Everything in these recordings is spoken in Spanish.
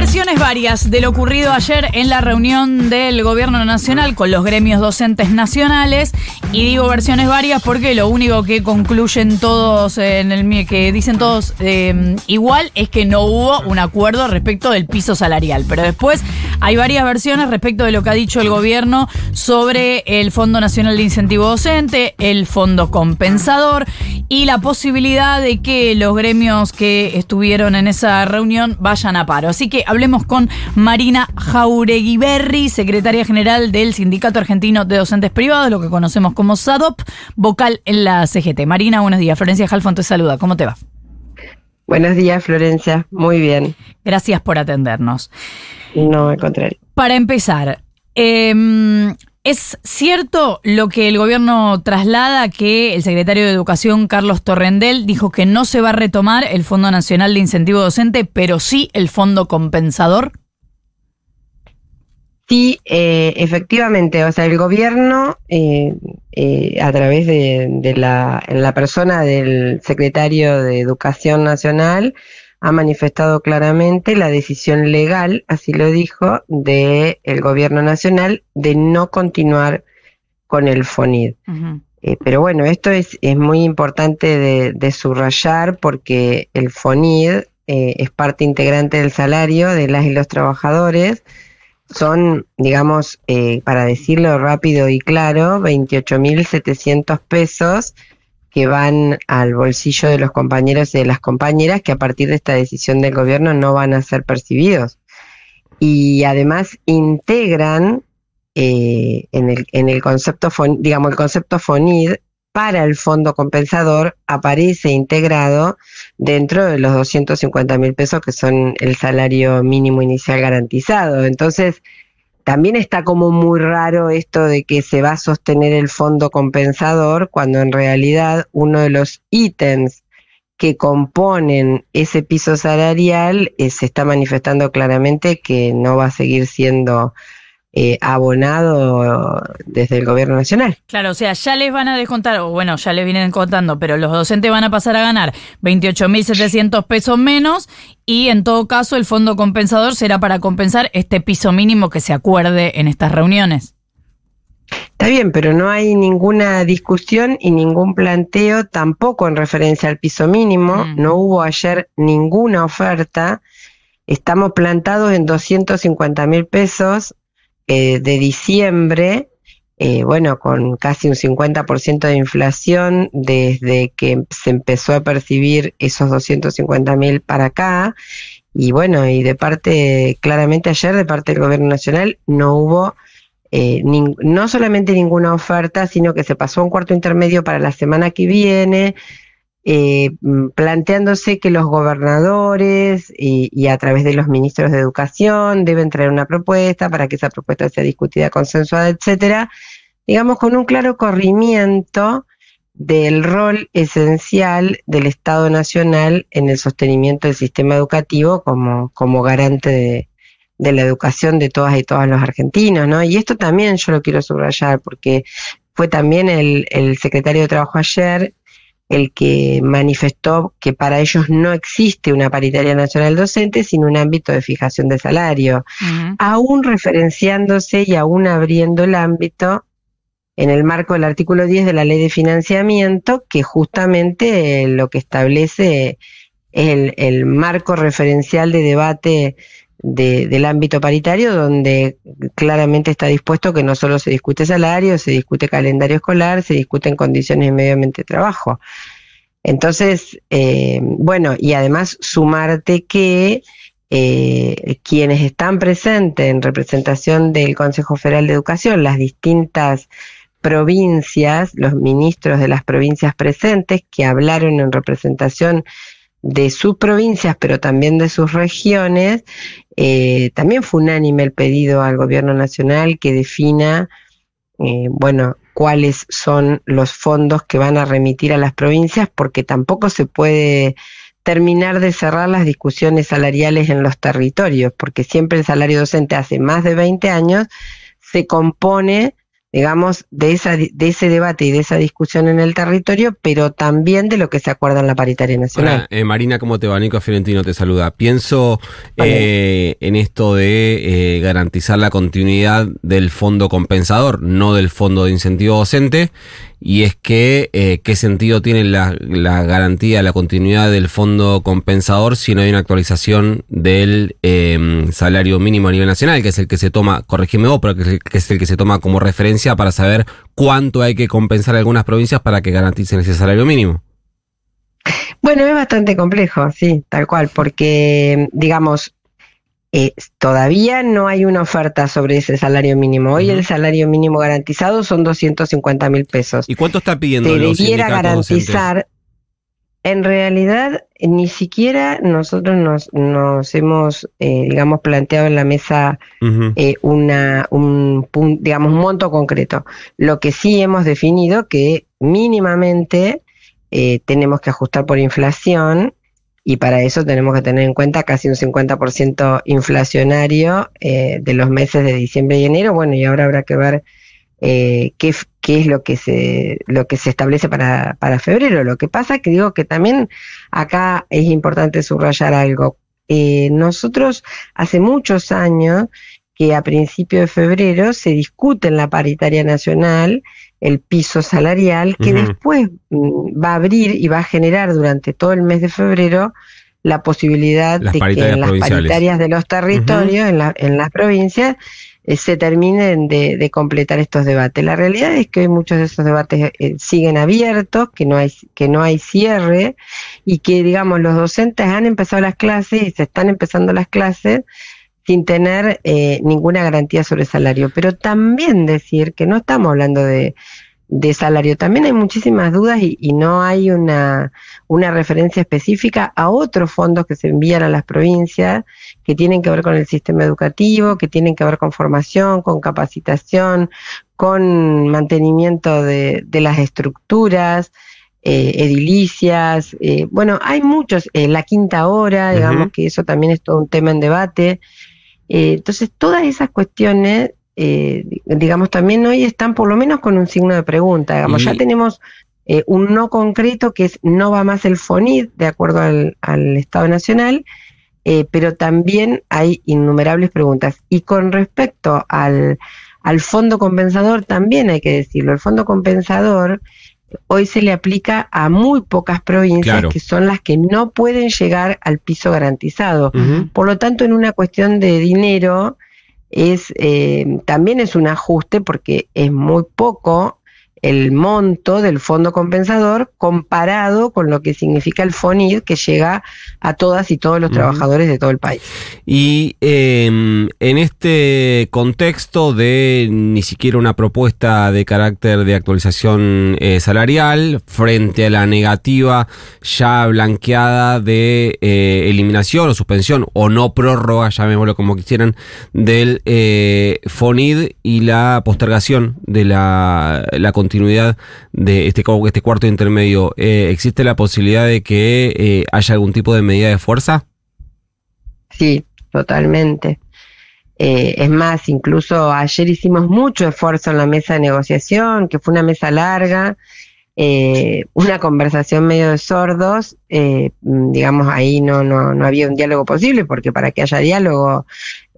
Versiones varias de lo ocurrido ayer en la reunión del gobierno nacional con los gremios docentes nacionales. Y digo versiones varias porque lo único que concluyen todos en el que dicen todos eh, igual es que no hubo un acuerdo respecto del piso salarial. Pero después hay varias versiones respecto de lo que ha dicho el gobierno sobre el Fondo Nacional de Incentivo Docente, el Fondo Compensador y la posibilidad de que los gremios que estuvieron en esa reunión vayan a paro. Así que hablemos con Marina Jaureguiberri, secretaria general del Sindicato Argentino de Docentes Privados, lo que conocemos como SADOP, vocal en la CGT. Marina, buenos días. Florencia Jalfón te saluda. ¿Cómo te va? Buenos días, Florencia. Muy bien. Gracias por atendernos. No, al contrario. Para empezar, eh, ¿Es cierto lo que el gobierno traslada que el secretario de Educación, Carlos Torrendel, dijo que no se va a retomar el Fondo Nacional de Incentivo Docente, pero sí el Fondo Compensador? Sí, eh, efectivamente, o sea, el gobierno, eh, eh, a través de, la, la persona del secretario de Educación Nacional, ha manifestado claramente la decisión legal, así lo dijo, del el gobierno nacional de no continuar con el FONID. Eh, pero bueno, esto es, es muy importante de, subrayar porque el FONID eh, es parte integrante del salario de las y los trabajadores. Son, digamos, eh, para decirlo rápido y claro, 28.700 pesos que van al bolsillo de los compañeros y de las compañeras que a partir de esta decisión del gobierno no van a ser percibidos. Y además integran eh, en, el, en el concepto, digamos, el concepto FONID para el fondo compensador aparece integrado dentro de los 250 mil pesos que son el salario mínimo inicial garantizado. Entonces, también está como muy raro esto de que se va a sostener el fondo compensador cuando en realidad uno de los ítems que componen ese piso salarial eh, se está manifestando claramente que no va a seguir siendo eh, abonado desde el gobierno nacional. Claro, o sea, ya les van a descontar, o bueno, ya les vienen contando, pero los docentes van a pasar a ganar 28.700 pesos menos y en todo caso el fondo compensador será para compensar este piso mínimo que se acuerde en estas reuniones. Está bien, pero no hay ninguna discusión y ningún planteo tampoco en referencia al piso mínimo. Mm. No hubo ayer ninguna oferta. Estamos plantados en 250 mil pesos eh, de diciembre, eh, bueno, con casi un 50% de inflación desde que se empezó a percibir esos 250 mil para acá. Y bueno, y de parte, claramente ayer, de parte del Gobierno Nacional, no hubo eh, no solamente ninguna oferta, sino que se pasó un cuarto intermedio para la semana que viene, eh, mm, planteándose que los gobernadores y, a través de los ministros de educación deben traer una propuesta para que esa propuesta sea discutida, consensuada, etcétera, digamos con un claro corrimiento del rol esencial del Estado Nacional en el sostenimiento del sistema educativo como, como garante de, la educación de todas y todos los argentinos, ¿no? Y esto también yo lo quiero subrayar porque fue también el secretario de Trabajo ayer el que manifestó que para ellos no existe una paritaria nacional docente, sino un ámbito de fijación de salario, aún referenciándose y aún abriendo el ámbito en el marco del artículo 10 de la ley de financiamiento, que justamente lo que establece el, el marco referencial de debate del ámbito paritario, donde claramente está dispuesto que no solo se discute salario, se discute calendario escolar, se discuten condiciones de medio ambiente de trabajo. Entonces, eh, bueno, y además sumarte que eh, quienes están presentes en representación del Consejo Federal de Educación, las distintas provincias, los ministros de las provincias presentes que hablaron en representación de sus provincias, pero también de sus regiones, eh, también fue unánime el pedido al gobierno nacional que defina, eh, bueno, cuáles son los fondos que van a remitir a las provincias, porque tampoco se puede terminar de cerrar las discusiones salariales en los territorios, porque siempre el salario docente hace más de 20 años se compone digamos, de, esa, de ese debate y de esa discusión en el territorio, pero también de lo que se acuerda en la paritaria nacional. eh, Marina, ¿cómo te va? Nico Fiorentino te saluda. Pienso eh, en esto de eh, garantizar la continuidad del fondo compensador, no del fondo de incentivo docente, y es que eh, qué sentido tiene la, la, garantía, la continuidad del fondo compensador si no hay una actualización del salario mínimo a nivel nacional, que es el que se toma, corregime vos, pero que es el que se toma como referencia para saber cuánto hay que compensar a algunas provincias para que garanticen ese salario mínimo. Bueno, es bastante complejo, sí, tal cual, porque, digamos, eh, todavía no hay una oferta sobre ese salario mínimo. Hoy uh -huh. el salario mínimo garantizado son 250 mil pesos. ¿Y cuánto está pidiendo? Se debiera garantizar. Docentes? En realidad, ni siquiera nosotros nos, nos hemos, eh, digamos, planteado en la mesa uh -huh. eh, una, un, digamos, un monto concreto. Lo que sí hemos definido que mínimamente eh, tenemos que ajustar por inflación y para eso tenemos que tener en cuenta casi un 50% inflacionario eh, de los meses de diciembre y enero. Bueno, y ahora habrá que ver eh, qué, qué, es lo que se, lo que se establece para, para febrero. Lo que pasa es que digo que también acá es importante subrayar algo. Eh, nosotros hace muchos años que a principio de febrero se discute en la paritaria nacional el piso salarial, que uh -huh. después va a abrir y va a generar durante todo el mes de febrero la posibilidad las de que en las paritarias de los territorios, uh -huh. en, la, en, las provincias, se terminen de, de, completar estos debates. La realidad es que hoy muchos de esos debates eh, siguen abiertos, que no, hay, que no hay cierre y que, digamos, los docentes han empezado las clases y se están empezando las clases sin tener eh, ninguna garantía sobre salario. Pero también decir que no estamos hablando de, de salario, también hay muchísimas dudas y, y, no hay una, una referencia específica a otros fondos que se envían a las provincias que tienen que ver con el sistema educativo, que tienen que ver con formación, con capacitación, con mantenimiento de, de las estructuras. Eh, edilicias, eh, bueno, hay muchos, eh, la quinta hora, digamos uh -huh. que eso también es todo un tema en debate, eh, entonces, todas esas cuestiones, eh, digamos, también hoy están por lo menos con un signo de pregunta. Digamos, y... ya tenemos eh, un no concreto que es no va más el FONID, de acuerdo al, al Estado Nacional, eh, pero también hay innumerables preguntas. Y con respecto al, al fondo compensador, también hay que decirlo, el fondo compensador hoy se le aplica a muy pocas provincias claro. que son las que no pueden llegar al piso garantizado. Uh -huh. Por lo tanto, en una cuestión de dinero, es eh, también es un ajuste porque es muy poco el monto del fondo compensador comparado con lo que significa el FONID que llega a todas y todos los uh -huh. trabajadores de todo el país. Y eh, en este contexto de ni siquiera una propuesta de carácter de actualización eh, salarial frente a la negativa ya blanqueada de eh, eliminación o suspensión o no prórroga, llamémoslo como quisieran, del eh, FONID y la postergación de la, la continuidad de este, este cuarto intermedio, eh, ¿existe la posibilidad de que eh, haya algún tipo de medida de fuerza? Sí, totalmente. Eh, es más, incluso ayer hicimos mucho esfuerzo en la mesa de negociación, que fue una mesa larga, eh, una conversación medio de sordos, eh, digamos, ahí no, no, no había un diálogo posible, porque para que haya diálogo,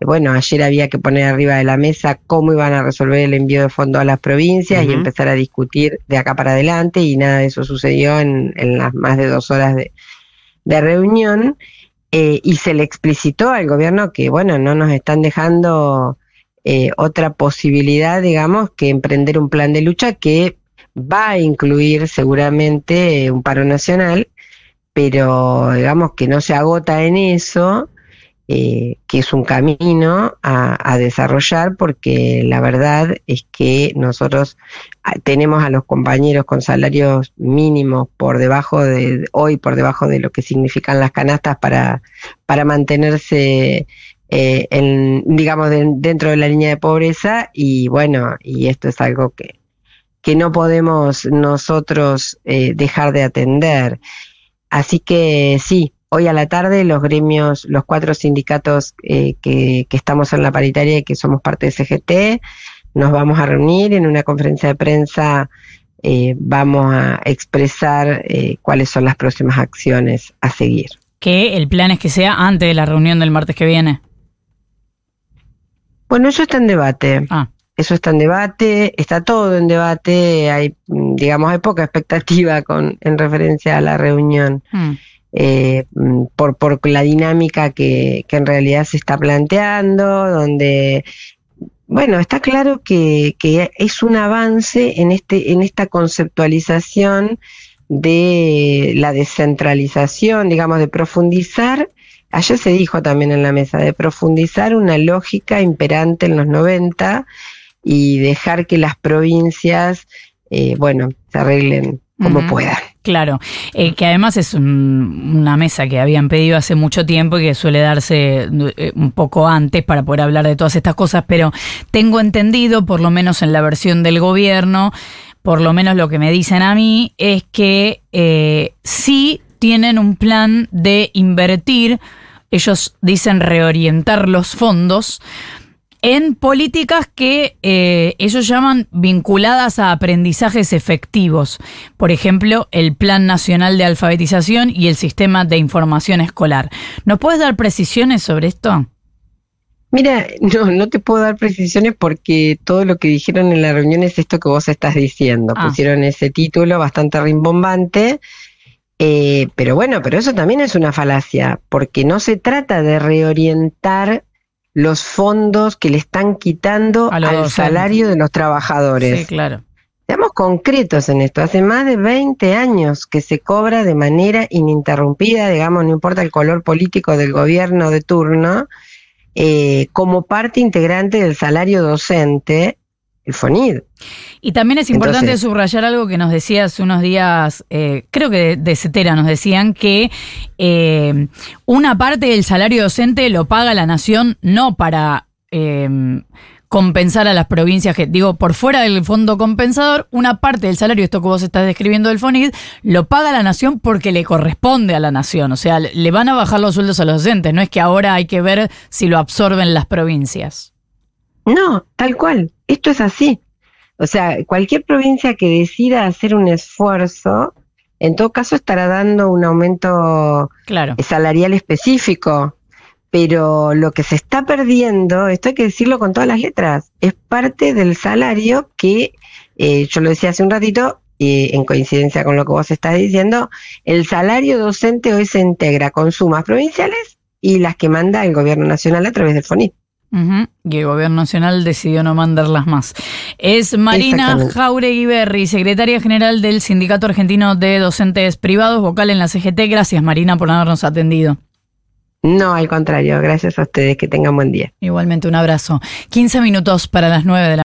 eh, bueno, ayer había que poner arriba de la mesa cómo iban a resolver el envío de fondos a las provincias uh -huh. y empezar a discutir de acá para adelante, y nada de eso sucedió en, en las más de dos horas de, de reunión. Y se le explicitó al gobierno que, bueno, no nos están dejando otra posibilidad, digamos, que emprender un plan de lucha que va a incluir seguramente un paro nacional, pero digamos que no se agota en eso, eh, que es un camino a, a, desarrollar, porque la verdad es que nosotros tenemos a los compañeros con salarios mínimos por debajo de hoy, por debajo de lo que significan las canastas para, para mantenerse eh, en, digamos, de, dentro de la línea de pobreza, y bueno, y esto es algo que, que no podemos nosotros eh, dejar de atender. Así que sí, hoy a la tarde los gremios, los cuatro sindicatos eh, que, que, estamos en la paritaria y que somos parte de CGT, nos vamos a reunir en una conferencia de prensa. Eh, vamos a expresar eh, cuáles son las próximas acciones a seguir. Que el plan es que sea antes de la reunión del martes que viene. Bueno, eso está en debate. Ah. Eso está en debate, está todo en debate, hay, mm, digamos, hay poca expectativa con, en referencia a la reunión. Hmm. Eh, mm, por, por la dinámica que, que en realidad se está planteando, donde bueno, está claro que, que, es un avance en, este, en esta conceptualización de la descentralización, digamos, de profundizar Ayer se dijo también en la mesa de profundizar una lógica imperante en los 90 y dejar que las provincias, eh, bueno, se arreglen como puedan. Claro, eh, que además es una mesa que habían pedido hace mucho tiempo y que suele darse eh, un poco antes para poder hablar de todas estas cosas, pero tengo entendido, por lo menos en la versión del gobierno, por lo menos lo que me dicen a mí, es que sí tienen un plan de invertir ellos dicen reorientar los fondos en políticas que eh, ellos llaman vinculadas a aprendizajes efectivos. Por ejemplo, el Plan Nacional de Alfabetización y el Sistema de Información Escolar. ¿Nos puedes dar precisiones sobre esto? Mira, no, no te puedo dar precisiones porque todo lo que dijeron en la reunión es esto que vos estás diciendo. Ah. Pusieron ese título bastante rimbombante eh, pero bueno, pero eso también es una falacia, porque no se trata de reorientar los fondos que le están quitando al salario de los trabajadores. Sí, claro. Seamos concretos en esto. Hace más de 20 años que se cobra de manera ininterrumpida, digamos, no importa el color político del gobierno de turno, eh, como parte integrante del salario docente el FONID. Y también es importante subrayar algo que nos decía hace unos días, eh, creo que de, Cetera nos decían que eh, una parte del salario docente lo paga la nación no para em, compensar a las provincias que, digo, por fuera del fondo compensador, una parte del salario, esto que vos estás describiendo del FONID, lo paga la nación porque le corresponde a la nación. O sea, le van a bajar los sueldos a los docentes, no es que ahora hay que ver si lo absorben las provincias. No, tal cual. Esto es así. O sea, cualquier provincia que decida hacer un esfuerzo, en todo caso estará dando un aumento salarial específico. Pero lo que se está perdiendo, esto hay que decirlo con todas las letras, es parte del salario que, eh, yo lo decía hace un ratito, y en coincidencia con lo que vos estás diciendo, el salario docente hoy se integra con sumas provinciales y las que manda el gobierno nacional a través del FONIT. Y el gobierno nacional decidió no mandarlas más. Es Marina Jauregui Berri, secretaria general del Sindicato Argentino de Docentes Privados, vocal en la CGT. Gracias, Marina, por habernos atendido. No, al contrario, gracias a ustedes, que tengan buen día. Igualmente, un abrazo. 15 minutos para las 9 de la